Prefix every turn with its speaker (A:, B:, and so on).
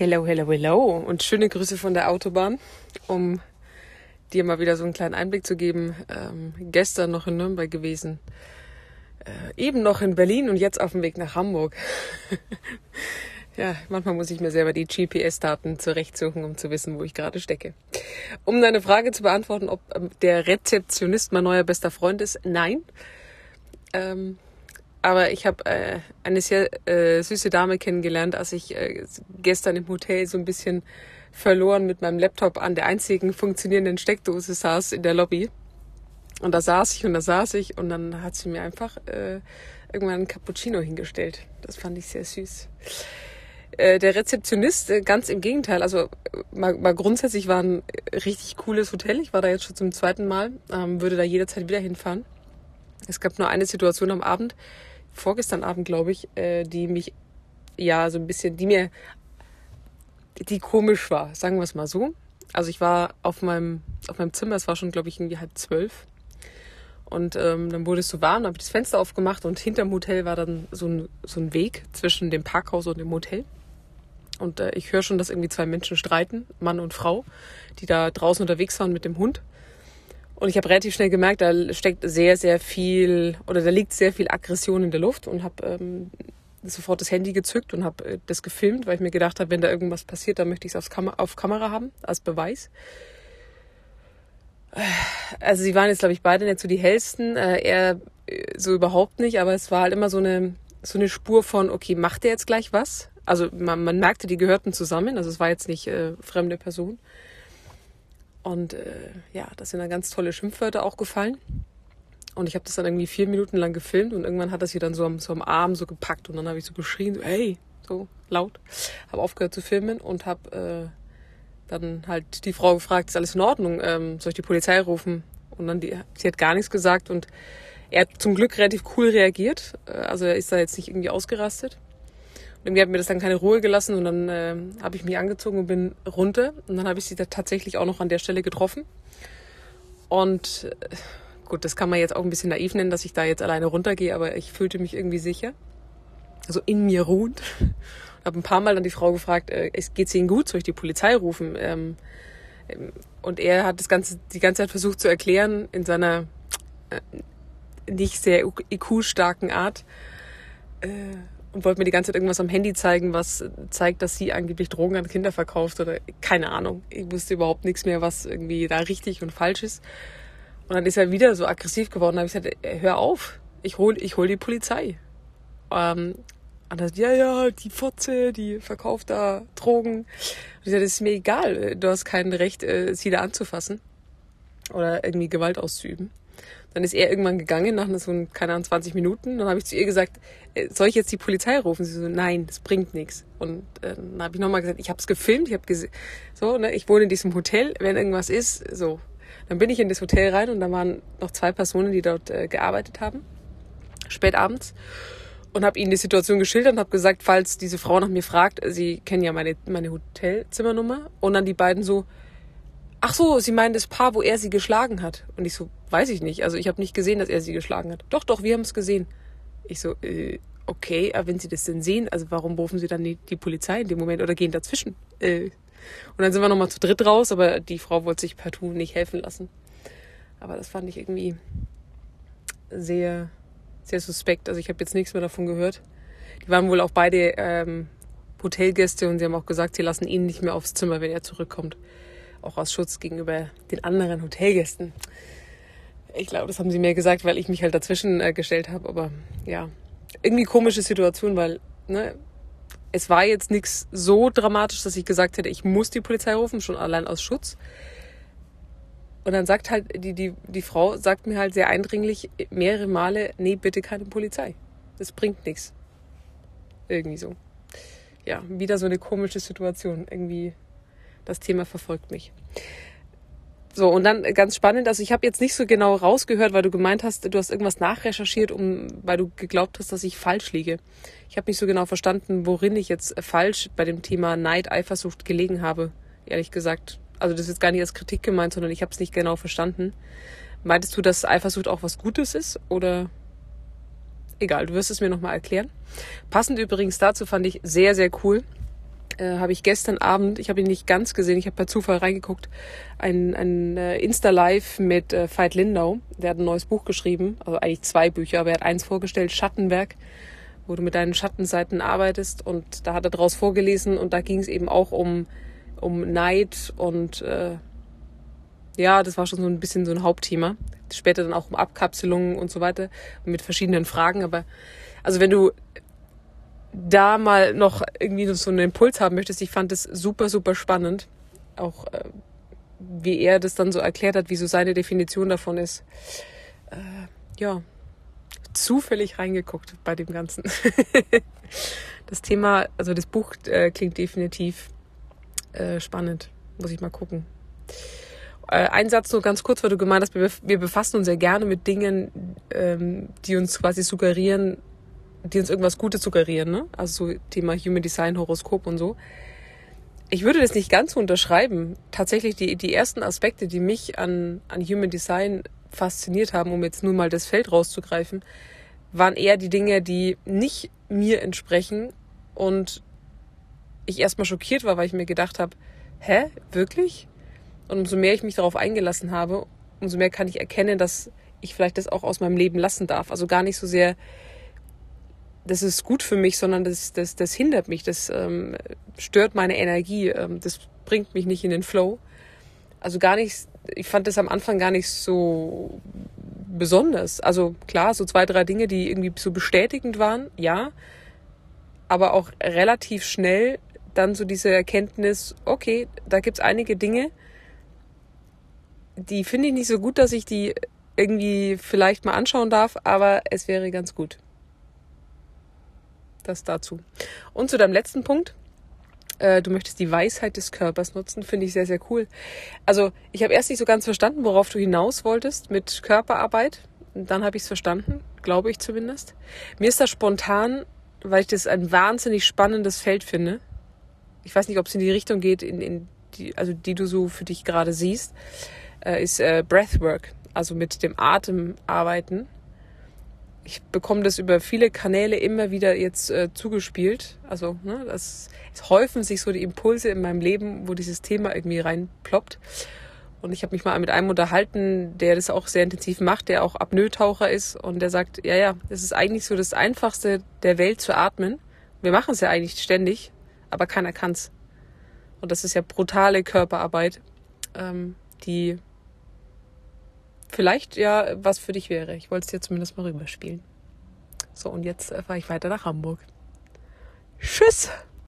A: Hello, hello, hello und schöne Grüße von der Autobahn, um dir mal wieder so einen kleinen Einblick zu geben. Ähm, gestern noch in Nürnberg gewesen, äh, eben noch in Berlin und jetzt auf dem Weg nach Hamburg. ja, manchmal muss ich mir selber die GPS-Daten zurechtsuchen, um zu wissen, wo ich gerade stecke. Um deine Frage zu beantworten, ob ähm, der Rezeptionist mein neuer bester Freund ist, nein. Ähm, aber ich habe äh, eine sehr äh, süße Dame kennengelernt, als ich äh, gestern im Hotel so ein bisschen verloren mit meinem Laptop an der einzigen funktionierenden Steckdose saß in der Lobby. Und da saß ich und da saß ich und dann hat sie mir einfach äh, irgendwann einen Cappuccino hingestellt. Das fand ich sehr süß. Äh, der Rezeptionist, äh, ganz im Gegenteil, also äh, mal, mal grundsätzlich war ein richtig cooles Hotel. Ich war da jetzt schon zum zweiten Mal, ähm, würde da jederzeit wieder hinfahren. Es gab nur eine Situation am Abend, vorgestern Abend, glaube ich, äh, die mich ja so ein bisschen, die mir, die komisch war, sagen wir es mal so. Also ich war auf meinem, auf meinem Zimmer, es war schon, glaube ich, irgendwie halb zwölf. Und ähm, dann wurde es so warm, habe ich das Fenster aufgemacht und hinterm Hotel war dann so ein, so ein Weg zwischen dem Parkhaus und dem Hotel. Und äh, ich höre schon, dass irgendwie zwei Menschen streiten, Mann und Frau, die da draußen unterwegs waren mit dem Hund. Und ich habe relativ schnell gemerkt, da steckt sehr, sehr viel oder da liegt sehr viel Aggression in der Luft und habe ähm, sofort das Handy gezückt und habe äh, das gefilmt, weil ich mir gedacht habe, wenn da irgendwas passiert, dann möchte ich es Kam auf Kamera haben als Beweis. Also sie waren jetzt, glaube ich, beide nicht so die hellsten. Äh, er äh, so überhaupt nicht, aber es war halt immer so eine, so eine Spur von, okay, macht er jetzt gleich was? Also man, man merkte, die gehörten zusammen, also es war jetzt nicht äh, fremde Person. Und äh, ja, das sind dann ganz tolle Schimpfwörter auch gefallen. Und ich habe das dann irgendwie vier Minuten lang gefilmt und irgendwann hat das sie dann so am, so am Arm so gepackt und dann habe ich so geschrien, so, hey, so laut. Habe aufgehört zu filmen und habe äh, dann halt die Frau gefragt, ist alles in Ordnung? Ähm, soll ich die Polizei rufen? Und dann die, sie hat gar nichts gesagt und er hat zum Glück relativ cool reagiert. Äh, also er ist da jetzt nicht irgendwie ausgerastet. Irgendwie hat mir das dann keine Ruhe gelassen und dann äh, habe ich mich angezogen und bin runter. Und dann habe ich sie da tatsächlich auch noch an der Stelle getroffen. Und äh, gut, das kann man jetzt auch ein bisschen naiv nennen, dass ich da jetzt alleine runtergehe, aber ich fühlte mich irgendwie sicher. Also in mir ruhend. habe ein paar Mal dann die Frau gefragt, äh, geht's Ihnen gut? Soll ich die Polizei rufen? Ähm, ähm, und er hat das Ganze die ganze Zeit versucht zu erklären in seiner äh, nicht sehr IQ-starken Art. Äh, und wollte mir die ganze Zeit irgendwas am Handy zeigen, was zeigt, dass sie angeblich Drogen an Kinder verkauft oder keine Ahnung. Ich wusste überhaupt nichts mehr, was irgendwie da richtig und falsch ist. Und dann ist er wieder so aggressiv geworden. Da habe ich gesagt, äh, hör auf, ich hol, ich hol die Polizei. Ähm, und dann, ja, ja, die Fotze, die verkauft da Drogen. Und ich sagte, das ist mir egal, du hast kein Recht, äh, sie da anzufassen oder irgendwie Gewalt auszuüben. Dann ist er irgendwann gegangen nach so, keine Ahnung, 20 Minuten. Dann habe ich zu ihr gesagt, äh, soll ich jetzt die Polizei rufen? Sie so, nein, das bringt nichts. Und äh, dann habe ich nochmal gesagt, ich habe es gefilmt, ich habe so, ne, ich wohne in diesem Hotel, wenn irgendwas ist, so. Dann bin ich in das Hotel rein und da waren noch zwei Personen, die dort äh, gearbeitet haben, spät abends und habe ihnen die Situation geschildert und habe gesagt, falls diese Frau nach mir fragt, sie kennen ja meine, meine Hotelzimmernummer. Und dann die beiden so, ach so, sie meinen das Paar, wo er sie geschlagen hat. Und ich so, Weiß ich nicht. Also ich habe nicht gesehen, dass er sie geschlagen hat. Doch, doch, wir haben es gesehen. Ich so, äh, okay, aber wenn Sie das denn sehen, also warum rufen Sie dann die, die Polizei in dem Moment oder gehen dazwischen? Äh. Und dann sind wir nochmal zu dritt raus, aber die Frau wollte sich partout nicht helfen lassen. Aber das fand ich irgendwie sehr, sehr suspekt. Also ich habe jetzt nichts mehr davon gehört. Die waren wohl auch beide ähm, Hotelgäste und sie haben auch gesagt, sie lassen ihn nicht mehr aufs Zimmer, wenn er zurückkommt. Auch aus Schutz gegenüber den anderen Hotelgästen. Ich glaube, das haben sie mir gesagt, weil ich mich halt dazwischen äh, gestellt habe. Aber ja, irgendwie komische Situation, weil ne, es war jetzt nichts so dramatisch, dass ich gesagt hätte, ich muss die Polizei rufen, schon allein aus Schutz. Und dann sagt halt die, die, die Frau, sagt mir halt sehr eindringlich mehrere Male, nee, bitte keine Polizei. Das bringt nichts. Irgendwie so. Ja, wieder so eine komische Situation. Irgendwie, das Thema verfolgt mich. So, und dann ganz spannend, also ich habe jetzt nicht so genau rausgehört, weil du gemeint hast, du hast irgendwas nachrecherchiert, um, weil du geglaubt hast, dass ich falsch liege. Ich habe nicht so genau verstanden, worin ich jetzt falsch bei dem Thema Neid, Eifersucht gelegen habe, ehrlich gesagt. Also das ist jetzt gar nicht als Kritik gemeint, sondern ich habe es nicht genau verstanden. Meintest du, dass Eifersucht auch was Gutes ist oder egal, du wirst es mir nochmal erklären. Passend übrigens dazu fand ich sehr, sehr cool äh, habe ich gestern Abend, ich habe ihn nicht ganz gesehen, ich habe per Zufall reingeguckt, ein, ein äh, Insta-Live mit äh, Veit Lindau. Der hat ein neues Buch geschrieben, also eigentlich zwei Bücher, aber er hat eins vorgestellt, Schattenwerk, wo du mit deinen Schattenseiten arbeitest und da hat er draus vorgelesen und da ging es eben auch um, um Neid und äh, ja, das war schon so ein bisschen so ein Hauptthema. Später dann auch um Abkapselungen und so weiter mit verschiedenen Fragen, aber also wenn du da mal noch irgendwie so einen Impuls haben möchtest, ich fand es super, super spannend. Auch äh, wie er das dann so erklärt hat, wie so seine Definition davon ist. Äh, ja, zufällig reingeguckt bei dem Ganzen. das Thema, also das Buch äh, klingt definitiv äh, spannend. Muss ich mal gucken. Äh, ein Satz nur ganz kurz, weil du gemeint hast, wir, befassen uns sehr gerne mit Dingen, ähm, die uns quasi suggerieren, die uns irgendwas Gutes suggerieren, ne? Also so Thema Human Design, Horoskop und so. Ich würde das nicht ganz so unterschreiben. Tatsächlich die, die ersten Aspekte, die mich an, an Human Design fasziniert haben, um jetzt nur mal das Feld rauszugreifen, waren eher die Dinge, die nicht mir entsprechen und ich erstmal schockiert war, weil ich mir gedacht habe, hä, wirklich? Und umso mehr ich mich darauf eingelassen habe, umso mehr kann ich erkennen, dass ich vielleicht das auch aus meinem Leben lassen darf. Also gar nicht so sehr das ist gut für mich, sondern das, das, das hindert mich, das ähm, stört meine Energie, ähm, das bringt mich nicht in den Flow. Also gar nicht, ich fand das am Anfang gar nicht so besonders. Also klar, so zwei, drei Dinge, die irgendwie so bestätigend waren, ja. Aber auch relativ schnell dann so diese Erkenntnis, okay, da gibt's einige Dinge, die finde ich nicht so gut, dass ich die irgendwie vielleicht mal anschauen darf, aber es wäre ganz gut. Das dazu. Und zu deinem letzten Punkt. Äh, du möchtest die Weisheit des Körpers nutzen, finde ich sehr, sehr cool. Also ich habe erst nicht so ganz verstanden, worauf du hinaus wolltest mit Körperarbeit. Dann habe ich es verstanden, glaube ich zumindest. Mir ist das spontan, weil ich das ein wahnsinnig spannendes Feld finde. Ich weiß nicht, ob es in die Richtung geht, in, in die, also die du so für dich gerade siehst, äh, ist äh, Breathwork, also mit dem Atem arbeiten ich bekomme das über viele Kanäle immer wieder jetzt äh, zugespielt. Also ne, das, es häufen sich so die Impulse in meinem Leben, wo dieses Thema irgendwie reinploppt. Und ich habe mich mal mit einem unterhalten, der das auch sehr intensiv macht, der auch Apnoe-Taucher ist und der sagt, ja, ja, es ist eigentlich so das Einfachste der Welt zu atmen. Wir machen es ja eigentlich ständig, aber keiner kann's. Und das ist ja brutale Körperarbeit, ähm, die vielleicht ja was für dich wäre. Ich wollte es dir zumindest mal rüberspielen. So, und jetzt äh, fahre ich weiter nach Hamburg. Tschüss!